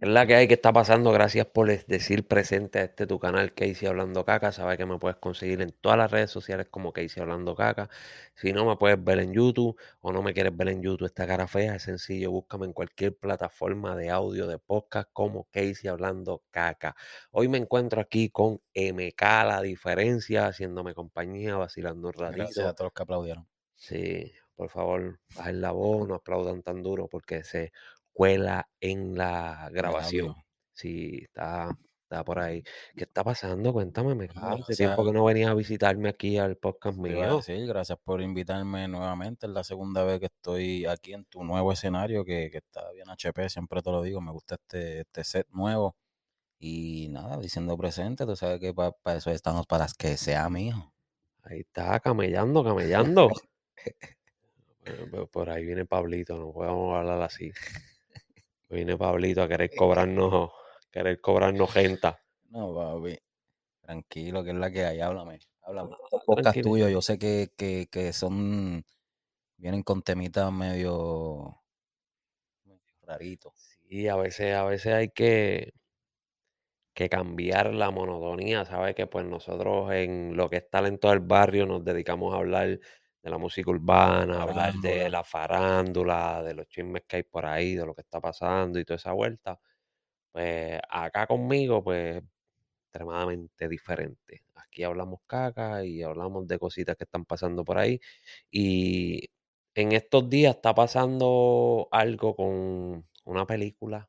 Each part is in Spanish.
Es la que hay que está pasando. Gracias por decir presente a este tu canal Casey Hablando Caca. Sabes que me puedes conseguir en todas las redes sociales como Casey Hablando Caca. Si no, me puedes ver en YouTube o no me quieres ver en YouTube esta cara fea, es sencillo. Búscame en cualquier plataforma de audio de podcast como Casey Hablando Caca. Hoy me encuentro aquí con MK La Diferencia, haciéndome compañía, vacilando un Gracias a ratito. todos los que aplaudieron. Sí, por favor, bajen la voz, no aplaudan tan duro porque se cuela en la grabación. Sí, está, está por ahí. ¿Qué está pasando? Cuéntame, me Nada, hace o tiempo que no venías a visitarme aquí al podcast mío. decir, gracias por invitarme nuevamente. Es la segunda vez que estoy aquí en tu nuevo escenario, que, que está bien HP, siempre te lo digo, me gusta este, este set nuevo. Y nada, diciendo presente, tú sabes que para eso estamos, para que sea mío. Ahí está, camellando, camellando. Por ahí viene Pablito, no podemos hablar así. Viene Pablito a querer cobrarnos, querer cobrarnos genta. No, papi, tranquilo, que es la que hay, háblame. Háblame. Estos podcasts tuyos, yo sé que, que, que son, vienen con temitas medio, medio raritos. Sí, a veces, a veces hay que, que cambiar la monotonía, ¿sabes? Que pues nosotros en lo que es talento del barrio nos dedicamos a hablar de la música urbana, hablar de la farándula, de los chismes que hay por ahí, de lo que está pasando y toda esa vuelta. Pues acá conmigo, pues extremadamente diferente. Aquí hablamos caca y hablamos de cositas que están pasando por ahí. Y en estos días está pasando algo con una película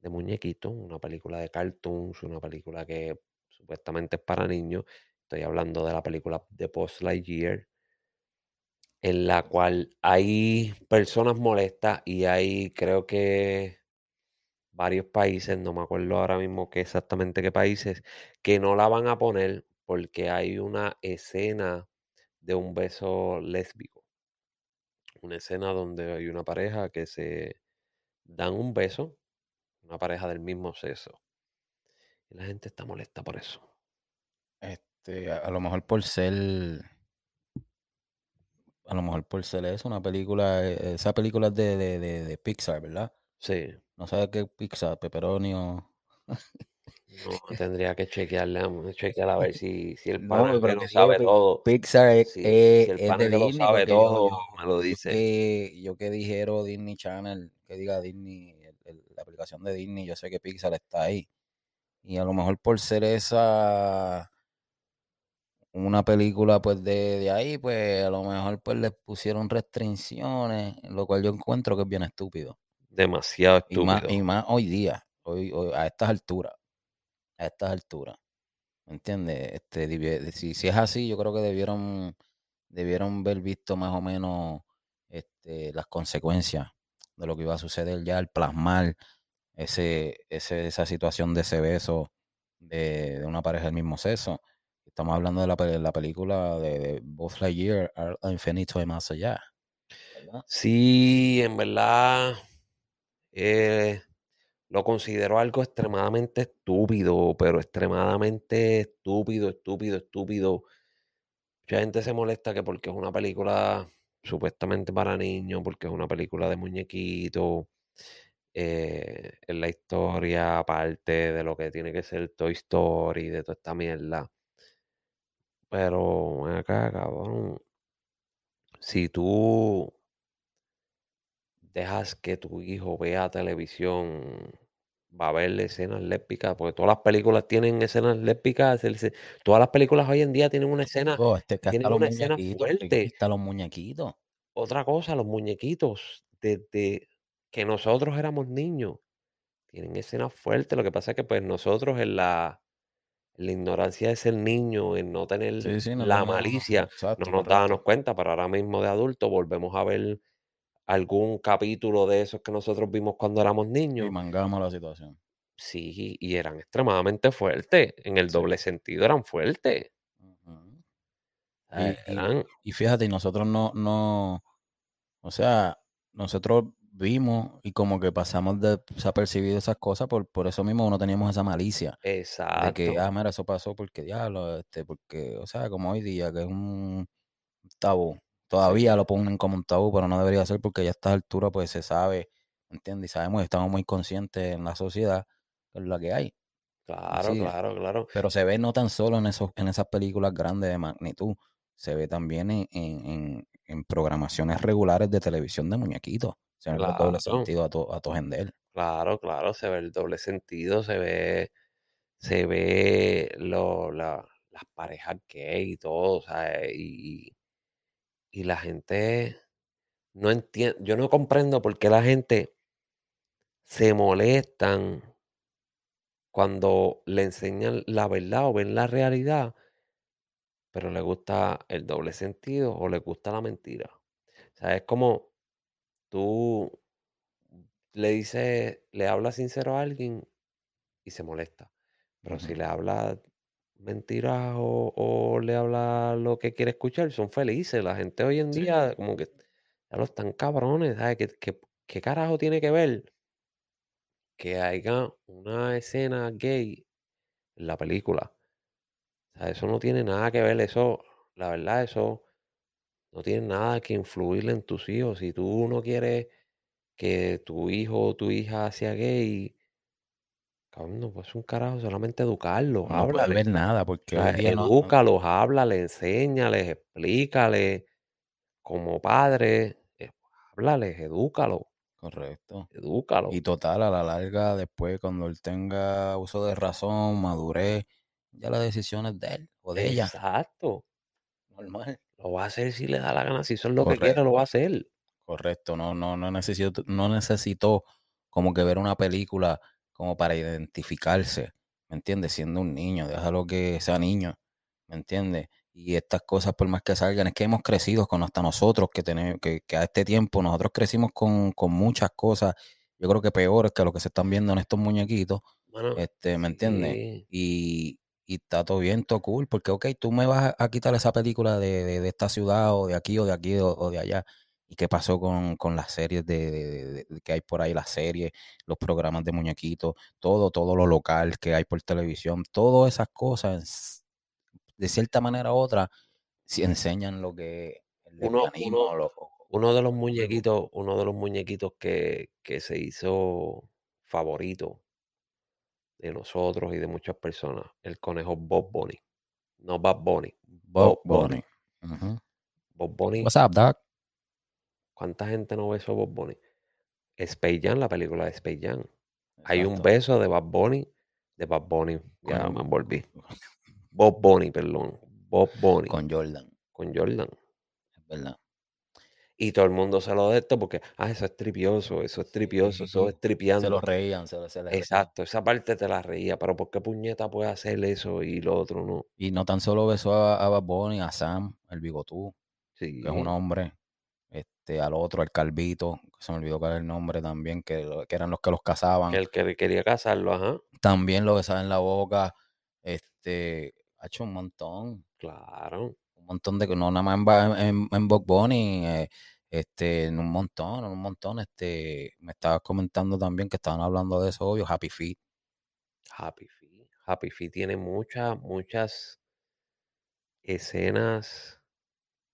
de muñequitos, una película de cartoons, una película que supuestamente es para niños. Estoy hablando de la película de Post Lightyear, en la cual hay personas molestas y hay, creo que varios países, no me acuerdo ahora mismo qué exactamente qué países, que no la van a poner porque hay una escena de un beso lésbico. Una escena donde hay una pareja que se dan un beso, una pareja del mismo sexo. Y la gente está molesta por eso. Este, a, a lo mejor por ser, a lo mejor por ser eso, una película, eh, esa película es de, de, de, de Pixar, ¿verdad? Sí, No sabes qué es Pixar, Pepperoni o... no tendría que chequearle, a- chequear a ver si, si el No, pana pero que digo, sabe todo, Pixar es, si, es- si el es pana de que lo sabe todo yo, me lo yo dice. que, yo que dijeron Disney Channel, que diga Disney, el- el- la aplicación de Disney, yo sé que Pixar está ahí. Y a lo mejor por ser esa una película pues de, de ahí, pues a lo mejor pues les pusieron restricciones, lo cual yo encuentro que es bien estúpido. Demasiado Y más, estúpido. y más hoy día, hoy, hoy- a estas alturas, a estas alturas. ¿Me entiendes? Este, si, si es así, yo creo que debieron, debieron ver visto más o menos este, las consecuencias de lo que iba a suceder ya al plasmar ese, ese, esa situación de ese beso de, de una pareja del mismo sexo. Estamos hablando de la, la película de, de Buzz Lightyear al infinito y más allá. ¿verdad? Sí, en verdad eh, lo considero algo extremadamente estúpido, pero extremadamente estúpido, estúpido, estúpido. Mucha gente se molesta que porque es una película supuestamente para niños, porque es una película de muñequitos, eh, es la historia aparte de lo que tiene que ser Toy Story, de toda esta mierda. Pero acá, cabrón, si tú dejas que tu hijo vea televisión, va a ver escenas lésbicas, porque todas las películas tienen escenas lésbicas, todas las películas hoy en día tienen una escena, Chico, este, que tienen una escena fuerte. hasta los muñequitos. Otra cosa, los muñequitos, desde que nosotros éramos niños, tienen escenas fuertes. Lo que pasa es que pues nosotros en la, la ignorancia de ser niño, en no tener Sí, sí, no la malicia, exacto, no nos correcto. dábamos cuenta, pero ahora mismo de adulto volvemos a ver algún capítulo de esos que nosotros vimos cuando éramos Y niños. mangamos la situación. Sí, y eran extremadamente fuertes. En el Sí. doble sentido eran fuertes. Y- y- eran, Y fíjate, y nosotros no, no, o sea, nosotros vimos y como que pasamos desapercibido esas cosas, por, por eso mismo no teníamos esa malicia de exacto. que, ah, mira, eso pasó porque diablo, este, porque, o sea, como hoy día, que es un tabú. Todavía lo ponen como un tabú, pero no debería ser porque ya a estas alturas pues se sabe ¿entiendes? Y sabemos, estamos muy conscientes en la sociedad es la que hay. Claro, claro, claro. Pero se ve no tan solo en, esos, en esas películas grandes de magnitud, se ve también en, en, en programaciones regulares de televisión de muñequitos. Se ve el doble sentido a to, a Claro, claro, se ve el doble sentido, se ve, se ve lo, la, las parejas gay y todo, o sea, y, y la gente no entiende, yo no comprendo por qué la gente se molestan cuando le enseñan la verdad o ven la realidad, pero le gusta el doble sentido o le gusta la mentira. O sea, es como tú le dices, le hablas sincero a alguien y se molesta. Pero si le hablas mentiras o, le hablas lo que quiere escuchar, son felices. La gente hoy en día, como que ya lo están cabrones, ¿sabes? ¿Qué, qué carajo tiene que ver que haya una escena gay en la película? O sea, eso no tiene nada que ver, eso, la verdad, eso no tiene nada que influir en tus hijos. Si tú no quieres que tu hijo o tu hija sea gay, cabrón, no pues un carajo, solamente educarlos, no puede ver nada, porque hoy día edúcalos, háblale, enséñales, explícale, como padre, eh, háblales, edúcalo. Correcto. Edúcalo. Y total, a la larga, después, cuando él tenga uso de razón, madurez, ya la decisión es de él o de ella. Exacto. Normal. Lo va a hacer si le da la gana, si eso es lo que quiere, lo va a hacer. Correcto, no, no, no necesito, no necesito como que ver una película como para identificarse, ¿me entiendes? Siendo un niño, déjalo que sea niño, ¿me entiendes? Y estas cosas, por más que salgan, es que hemos crecido con hasta nosotros, que tenemos, que, a este tiempo nosotros crecimos con, con muchas cosas, yo creo que peores que lo que se están viendo en estos muñequitos, este, ¿me entiendes? Y, y está todo bien, todo cool, porque ok, tú me vas a, quitar esa película de, de, esta ciudad o de aquí o de aquí o, de allá. ¿Y qué pasó con, con las series de, que hay por ahí, las series, los programas de muñequitos, todo, todo lo local que hay por televisión, todas esas cosas, de cierta manera u otra, si enseñan lo que el uno, uno, de los muñequitos, uno de los muñequitos que, que se hizo favorito de nosotros y de muchas personas, el conejo Bob Bunny. No Bob Bunny. Bob, Bunny. Bob Bunny. What's up, Doc? ¿Cuánta gente no besó Bob Bunny? Space Jam, la película de Space Jam. Hay un beso de Bob Bunny, de Bob Bunny, ya me envolví. Bob Bunny, perdón. Bob Bunny. Con Jordan. Con Jordan. Es verdad. Y todo el mundo se lo de esto porque, ah, eso es tripioso, eso es tripioso, eso es tripiando. Se lo reían, se lo se Exacto, esa parte te la reía, pero ¿por qué puñeta puede hacer eso y lo otro no? Y no tan solo besó a, a Bad Bunny, a Sam, el bigotú, que es un hombre, este, al otro, al calvito, que se me olvidó cuál es el nombre también, que, que eran los que los cazaban. El que quería casarlo, ajá. También lo besaba en la boca, este, ha hecho un montón. Claro. Un montón de, no nada más en, en, en Bob Bunny, eh, este, en un montón, en un montón, este, me estabas comentando también que estaban hablando de eso, obvio, Happy Feet. Happy Feet. Happy Feet tiene muchas, muchas escenas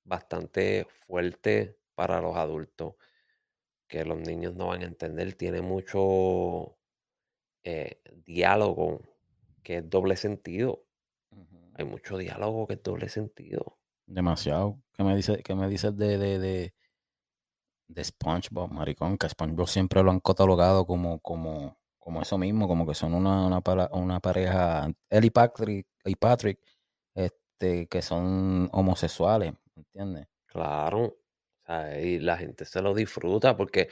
bastante fuertes para los adultos que los niños no van a entender. Tiene mucho eh, diálogo que es doble sentido. Hay mucho diálogo que es doble sentido. Demasiado. ¿Qué me dices, qué me dices de, de, de SpongeBob, maricón, que SpongeBob siempre lo han catalogado como, como, como eso mismo, como que son una, una, pareja, él y Patrick, y Patrick, este, que son homosexuales, ¿entiendes? Claro. y la gente se lo disfruta porque,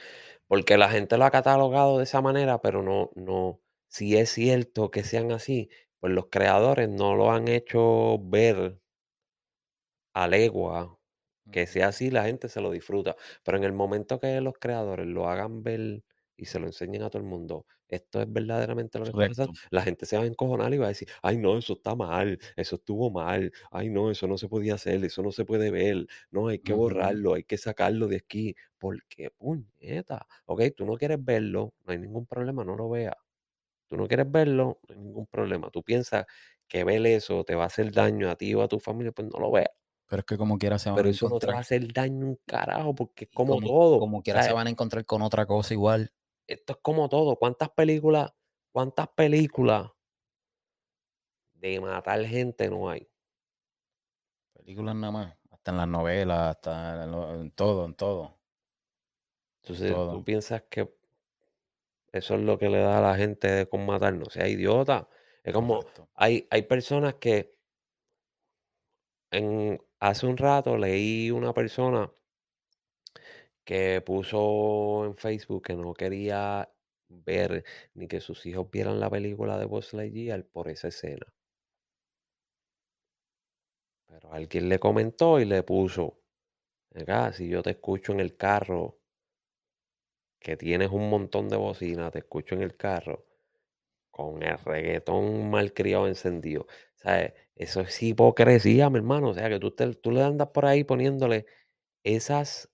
porque la gente lo ha catalogado de esa manera, pero no, no, si es cierto que sean así, pues los creadores no lo han hecho ver a legua que sea así, la gente se lo disfruta. Pero en el momento que los creadores lo hagan ver y se lo enseñen a todo el mundo, esto es verdaderamente lo que pasa, la gente se va a encojonar y va a decir, ay no, eso está mal, eso estuvo mal, ay no, eso no se podía hacer, eso no se puede ver, no, hay que borrarlo, hay que sacarlo de aquí, porque puñeta, ok, tú no quieres verlo, no hay ningún problema, no lo veas. Tú no quieres verlo, no hay ningún problema. Tú piensas que ver eso te va a hacer daño a ti o a tu familia, pues no lo veas. Pero es que como quiera se van Pero a eso no te va a hacer daño un carajo, porque es como, todo. Como quiera se van a encontrar con otra cosa igual. esto es como todo. ¿Cuántas películas, cuántas películas de matar gente no hay? Películas nada más, hasta en las novelas, hasta en, lo- en todo, en todo. Entonces, Todo. ¿tú piensas que eso es lo que le da a la gente con matar? No sea idiota. Es como, hay, hay personas que en, hace un rato leí una persona que puso en Facebook que no quería ver ni que sus hijos vieran la película de Buzz Lightyear por esa escena. Pero alguien le comentó y le puso, acá, si yo te escucho en el carro, que tienes un montón de bocina, te escucho en el carro, con el reggaetón malcriado encendido. ¿Sabes? Eso es hipocresía, mi hermano. O sea, que tú, te- tú le andas por ahí poniéndole esas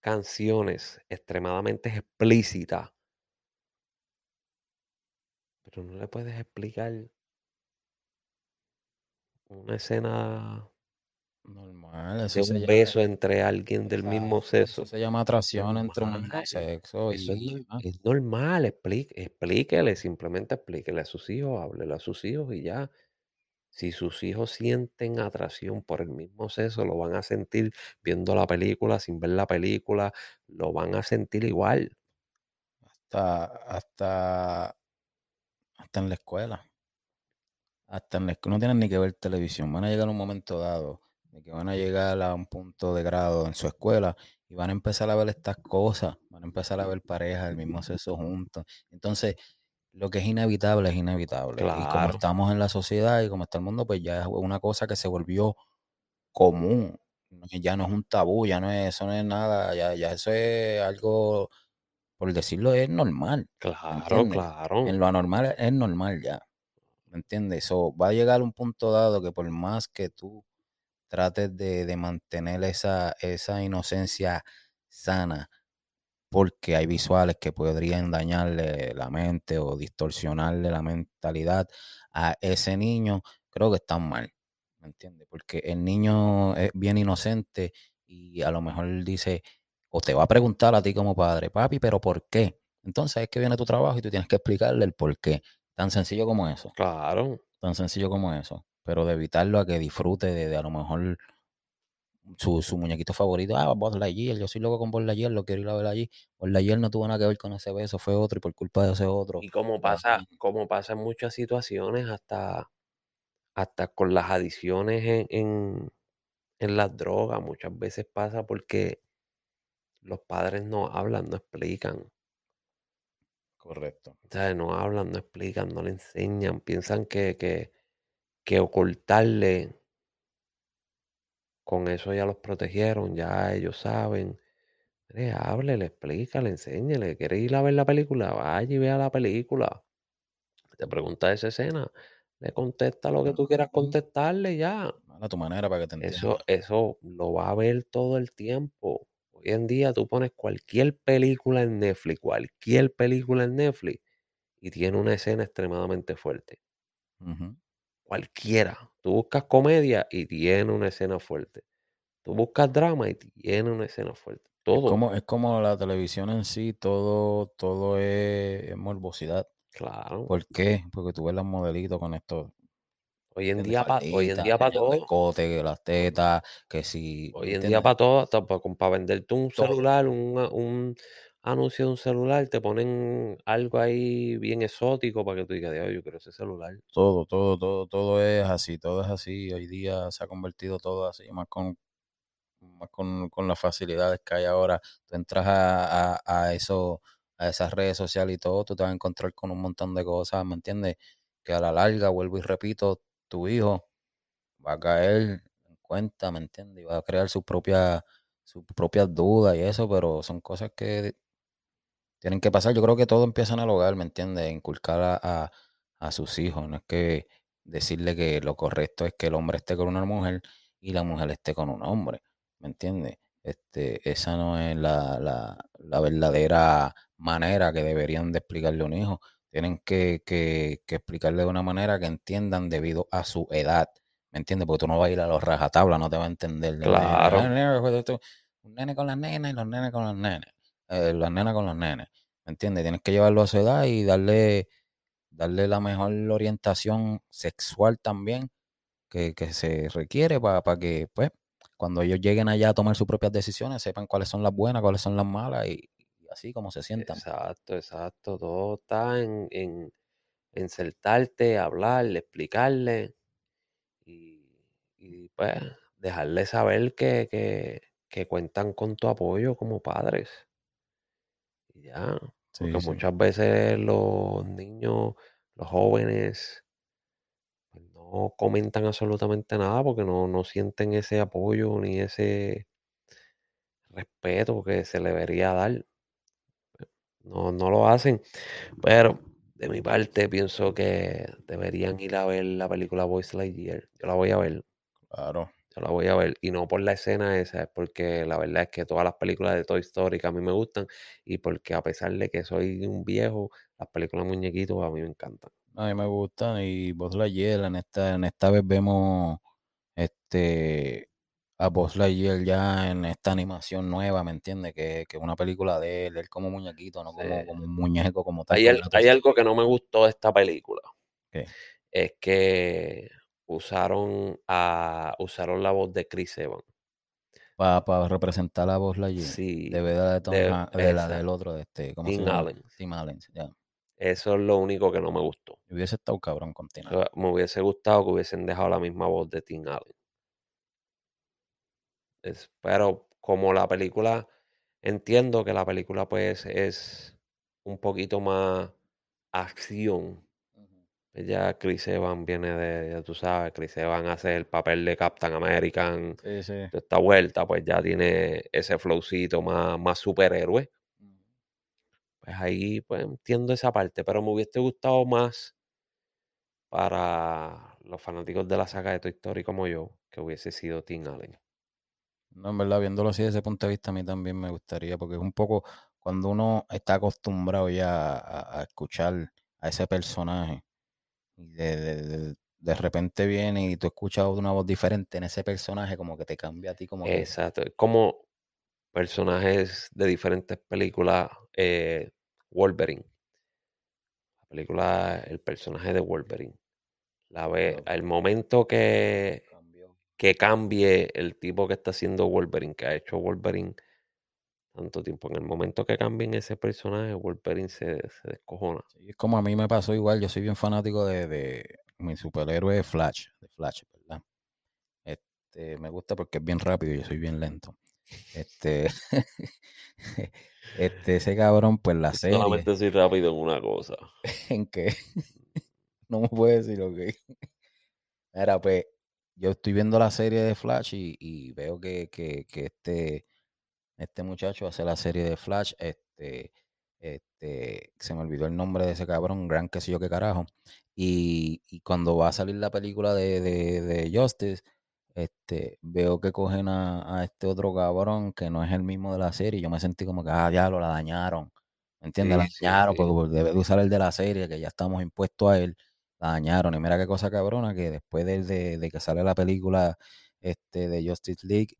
canciones extremadamente explícitas, pero no le puedes explicar una escena Normal, de eso se un llama, beso entre alguien del mismo exacto, eso sexo. se llama atracción entre un sexo Eso es, y ah, es normal, explíquele, simplemente explíquele a sus hijos, háblele a sus hijos y ya. Si sus hijos sienten atracción por el mismo sexo, lo van a sentir viendo la película, sin ver la película, lo van a sentir igual. hasta, hasta, hasta en la escuela. Hasta en la escuela no tienen ni que ver televisión. Van a llegar a un momento dado de que van a llegar a un punto de grado en su escuela y van a empezar a ver estas cosas. Van a empezar a ver parejas del mismo sexo juntos. Entonces, lo que es inevitable es inevitable. Y como estamos en la sociedad y como está el mundo, pues ya es una cosa que se volvió común. Ya no es un tabú, ya no es, eso no es nada, ya, ya eso es algo, por decirlo, es normal. ¿Me claro, entiendes? claro. En lo anormal es normal ya. ¿Me entiendes? So, va a llegar un punto dado que por más que tú trates de, de mantener esa, esa inocencia sana, porque hay visuales que podrían dañarle la mente o distorsionarle la mentalidad a ese niño, creo que están mal. ¿Me entiendes? Porque el niño es bien inocente y a lo mejor dice, o te va a preguntar a ti como padre, papi, pero ¿por qué? Entonces es que viene tu trabajo y tú tienes que explicarle el por qué. Tan sencillo como eso. Claro. Tan sencillo como eso. Pero de evitarlo a que disfrute de, de a lo mejor su, su muñequito favorito. Ah, Buzz Lightyear, yo soy loco con Buzz Lightyear, lo quiero ir a ver allí. Buzz Lightyear no tuvo nada que ver con ese beso, fue otro y por culpa de ese otro. Y como pasa, como pasa en muchas situaciones, hasta, hasta con las adiciones en, en, en las drogas, muchas veces pasa porque los padres no hablan, no explican. Correcto. ¿sabes? No hablan, no explican, no le enseñan. Piensan que, que, que ocultarle, con eso ya los protegieron, ya ellos saben. Mire, háblele, explícale, enséñele. ¿Quieres ir a ver la película? Vaya y vea la película. Te pregunta esa escena, le contesta lo que tú quieras contestarle ya. A tu manera para que te entiendas. Eso, eso lo va a ver todo el tiempo. Hoy en día tú pones cualquier película en Netflix, cualquier película en Netflix, y tiene una escena extremadamente fuerte. Cualquiera. Tú buscas comedia y tiene una escena fuerte. Tú buscas drama y tiene una escena fuerte. Es Todo. como, es como la televisión en sí, todo, todo es, es morbosidad. Claro. ¿Por qué? Porque tú ves los modelitos con esto. Hoy en día, pa- hoy en día para todo. que las tetas, que si. ¿me Hoy en día para todo, hasta para, venderte un celular, un, un anuncio un celular, te ponen algo ahí bien exótico para que tú digas, "Dios, yo quiero ese celular. Todo, todo, todo, todo es así, todo es así. Hoy día se ha convertido todo así, más con, más con, con las facilidades que hay ahora. Tú entras a, a, a eso, a esas redes sociales y todo, tú te vas a encontrar con un montón de cosas, ¿me entiendes? Que a la larga, vuelvo y repito, tu hijo va a caer en cuenta, ¿me entiendes? Y va a crear sus propias, sus propias dudas y eso, pero son cosas que tienen que pasar. Yo creo que todo empieza en el hogar, ¿me entiendes? Inculcar a, a, a sus hijos. No es que decirle que lo correcto es que el hombre esté con una mujer y la mujer esté con un hombre, ¿me entiendes? Este, esa no es la, la, la verdadera manera que deberían de explicarle a un hijo. Tienen que, que, que explicarle de una manera que entiendan debido a su edad, ¿me entiendes? Porque tú no vas a ir a los rajatabla, no te va a entender. Claro. Un nene con las nenas y los nenes con los nenes. Eh, las nenas con los nenes. ¿Me entiendes? Tienes que llevarlo a su edad y darle, darle la mejor orientación sexual también que, que se requiere para que, pues, cuando ellos lleguen allá a tomar sus propias decisiones, sepan cuáles son las buenas, cuáles son las malas y, así como se sientan. Exacto, exacto. Todo está en, en, en sentarte, hablarle, explicarle y, y, pues dejarle saber que, que, que cuentan con tu apoyo como padres. Ya, Sí, porque sí. muchas veces los niños, los jóvenes, pues, no comentan absolutamente nada porque no, no sienten ese apoyo ni ese respeto que se le debería dar. No, no lo hacen. Pero de mi parte pienso que deberían ir a ver la película Boys Lightyear. Yo la voy a ver, Claro. Yo la voy a ver. Y no por la escena esa, es porque la verdad es que todas las películas de Toy Story que a mí me gustan y porque a pesar de que soy un viejo, las películas de muñequitos a mí me encantan. A mí me gustan y Buzz Lightyear en esta, en esta vez vemos este a Buzz Lightyear ya en esta animación nueva, ¿me entiendes? Que, que es una película de él, él como muñequito, no como, Sí. como un muñeco como tal. Hay, la algo que no me gustó de esta película. ¿Qué? Es que usaron a usaron la voz de Chris Evans. Para representar a Buzz Lightyear. Sí, de verdad de, Tom de- la del otro, de este, ¿cómo Tim se llama? Allen. Tim Allen, ya. Eso es lo único que no me gustó. Hubiese estado cabrón con Tim Allen. me hubiese gustado que hubiesen dejado la misma voz de Tim Allen. Es- pero como la película, entiendo que la película pues es un poquito más acción. Pues Ya Chris Evans viene de, ya tú sabes, Chris Evans hace el papel de Captain American. Sí, sí. de esta vuelta, pues ya tiene ese flowcito más, más superhéroe. Pues ahí pues entiendo esa parte, pero me hubiese gustado más para los fanáticos de la saga de Toy Story como yo, que hubiese sido Tim Allen. No, en verdad, viéndolo así desde ese punto de vista, a mí también me gustaría, porque es un poco cuando uno está acostumbrado ya a, a escuchar a ese personaje y de, de, de- de repente viene y tú escuchas una voz diferente en ese personaje, como que te cambia a ti, como que Exacto, es como personajes de diferentes películas, eh, Wolverine. La película, el personaje de Wolverine. La ve, al momento que, que cambie el tipo que está haciendo Wolverine, que ha hecho Wolverine tanto tiempo, en el momento que cambien ese personaje, Wolverine se, se descojona. Sí, es como a mí me pasó igual, yo soy bien fanático de, de mi superhéroe Flash, de Flash, ¿verdad? Este, me gusta porque es bien rápido y yo soy bien lento. Este, este, ese cabrón, pues la serie, Solamente soy rápido en una cosa. en que no me puede decir lo que. Mira, pues yo estoy viendo la serie de Flash y, y veo que, que, que este, este muchacho hace la serie de Flash, este, este, se me olvidó el nombre de ese cabrón, gran que sé yo qué carajo. Y, y cuando va a salir la película de, de, de Justice, este, veo que cogen a, a este otro cabrón que no es el mismo de la serie. y Yo me sentí como que, ah, ya lo la dañaron. ¿Me entiendes? la Sí, dañaron sí. porque por- debe de usar el de la serie, que ya estamos impuestos a él. La dañaron. Y mira qué cosa cabrona, que después de, de- de que sale la película este, de Justice League,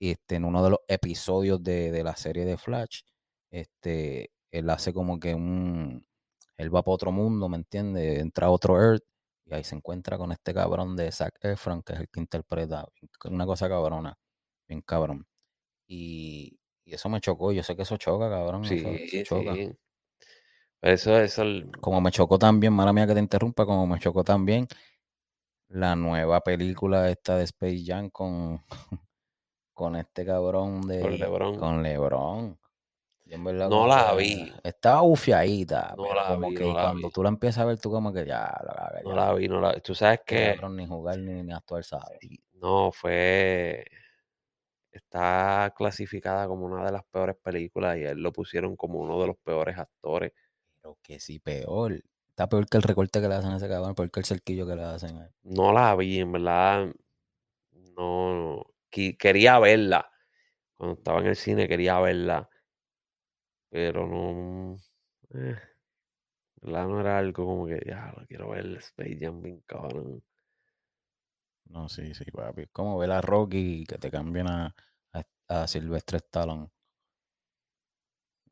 este, en uno de los episodios de, de la serie de Flash, este, él hace como que un, él va para otro mundo, ¿me entiendes? Entra a otro Earth y ahí se encuentra con este cabrón de Zac Efron, que es el que interpreta, una cosa cabrona, bien cabrón. Y, y eso me chocó, yo sé que eso choca, cabrón, eso, eso Sí, choca. sí. Eso es el, Como me chocó también, mala mía que te interrumpa, como me chocó también la nueva película esta de Space Jam con, con este cabrón de... Con LeBron. Con LeBron. Verdad No la vi. Estaba bufiadita, No la como vi, que no cuando vi. tú la empiezas a ver, tú como que ya, la caga, No ya. la vi, no la Tú sabes que ni jugar ni, ni actuar sabe. no fue. Está clasificada como una de las peores películas y a él lo pusieron como uno de los peores actores. Pero que sí, peor. Está peor que el recorte que le hacen a ese cabrón, peor que el cerquillo que le hacen a él. No la vi, en verdad. No. Qui- Quería verla. Cuando estaba en el cine quería verla. Pero no. eh, verdad no era algo como que ya lo quiero ver Space Jam bien cabrón. No, sí, sí, papi. Es como ver a Rocky que te cambien a, a, a Silvestre Stallone.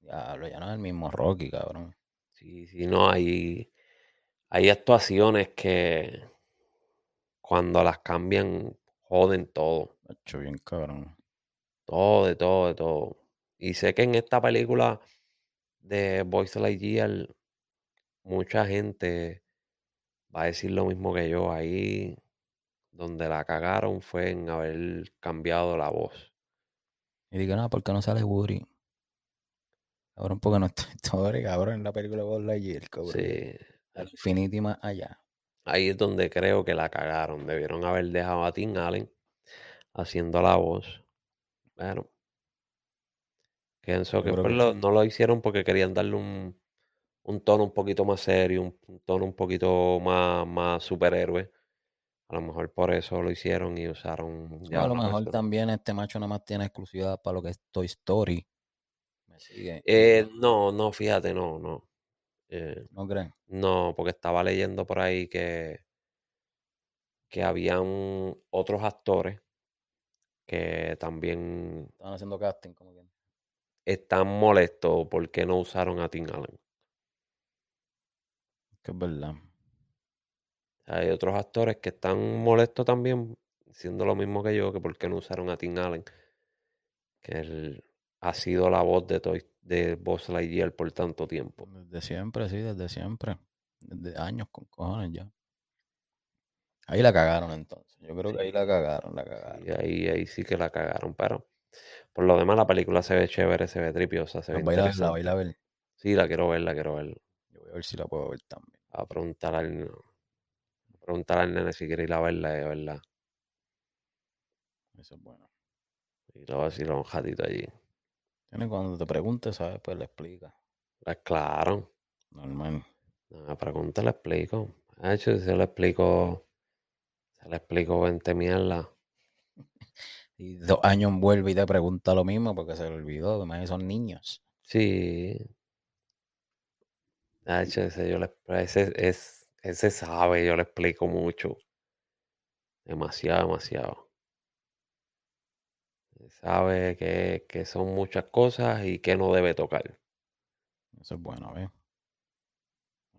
Diablo, ya no es el mismo Rocky, cabrón. Sí, sí, no, hay, hay actuaciones que cuando las cambian, joden todo. Hecho bien, cabrón. Todo, de todo, de todo. Y sé que en esta película de Boys Lightyear, mucha gente va a decir lo mismo que yo. Ahí donde la cagaron fue en haber cambiado la voz. Y digo, no, ¿por qué no sale Woody? Cabrón, porque no está historia, cabrón, en la película de Buzz Lightyear, cabrón. Sí, Al infinito y más allá. ahí es donde creo que la cagaron. Debieron haber dejado a Tim Allen haciendo la voz. Bueno, pienso que pues que lo- no lo hicieron porque querían darle un, un tono un poquito más serio, un, un tono un poquito más, más superhéroe. A lo mejor por eso lo hicieron y usaron ya a lo mejor también este macho nada más tiene exclusividad para lo que es Toy Story. Me sigue. Eh, no- no, no, fíjate, no, no. Eh, ¿No creen? no, porque estaba leyendo por ahí que, que habían otros actores que también Estaban haciendo casting, como que. están molestos porque no usaron a Tim Allen. Que es verdad. Hay otros actores que están molestos también, siendo lo mismo que yo, que por qué no usaron a Tim Allen, que él ha sido la voz de, Toy- de Buzz Lightyear por tanto tiempo. Desde siempre, sí, desde siempre. Desde años con cojones ya. Ahí la cagaron entonces. Yo creo que ahí la cagaron, la cagaron. Y ahí, ahí sí que la cagaron, pero por lo demás la película se ve chévere, se ve tripiosa, se ve baila, la baila a ver. Sí, la quiero ver, la quiero ver. Yo voy a ver si la puedo ver también. A preguntar al, a preguntar al nene si quiere ir a verla, de verdad. Eso es bueno. Y lo voy a decir a un ratito allí. Tiene cuando te pregunte, ¿sabes? Pues le explica. Claro. Normal. La pregunta le explico. De hecho, si se le explico, se le explico 20 mierda. Y dos años vuelve y te pregunta lo mismo porque se le olvidó. Además, son niños. Sí. Hecho, ese, yo le, ese, es, ese sabe, yo le explico mucho. Demasiado, demasiado. Sabe que, que son muchas cosas y que no debe tocar. Eso es bueno, ¿ves?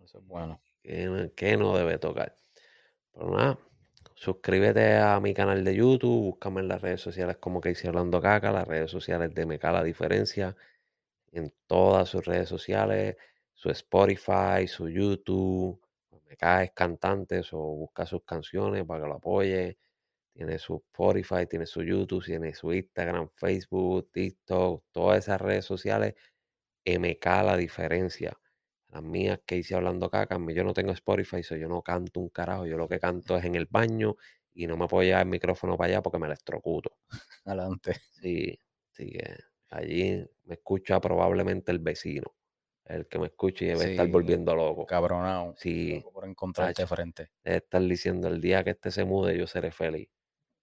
Eso es bueno. Que, no- que no debe tocar. Pero nada, suscríbete a mi canal de YouTube, búscame en las redes sociales como que hice hablando caca, las redes sociales de Meca la diferencia, en todas sus redes sociales, su Spotify, su YouTube, Meca es cantante, o busca sus canciones para que lo apoye. Tiene su Spotify, tiene su YouTube, tiene su Instagram, Facebook, TikTok, todas esas redes sociales. MK la diferencia. Las mías que hice hablando caca, yo no tengo Spotify, so yo no canto un carajo. Yo lo que canto es en el baño y no me puedo llevar el micrófono para allá porque me electrocuto. Adelante. Sí, así que allí me escucha probablemente el vecino. El que me escucha y debe estar Sí, volviendo loco. Cabronado. Sí, loco por encontrarte frente. debe estar diciendo el día que este se mude, yo seré feliz.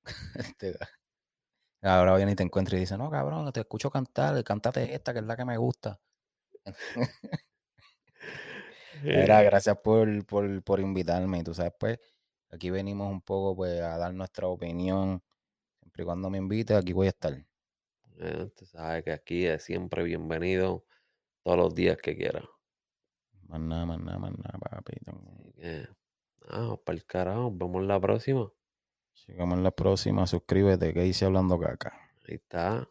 Este, ahora viene y te encuentra y dice, no, cabrón, te escucho cantar, cántate esta, que es la que me gusta. Mira, Eh, gracias por, por, por invitarme. Tú sabes, pues, aquí venimos un poco pues, a dar nuestra opinión. Siempre y cuando me invites, aquí voy a estar. eh, tú sabes que aquí es siempre bienvenido todos los días que quiera. Más nada, más nada, más nada, papi. Así que, ah, para el carajo, vemos la próxima. Sigamos en la próxima. Suscríbete, que hice hablando caca. Ahí está.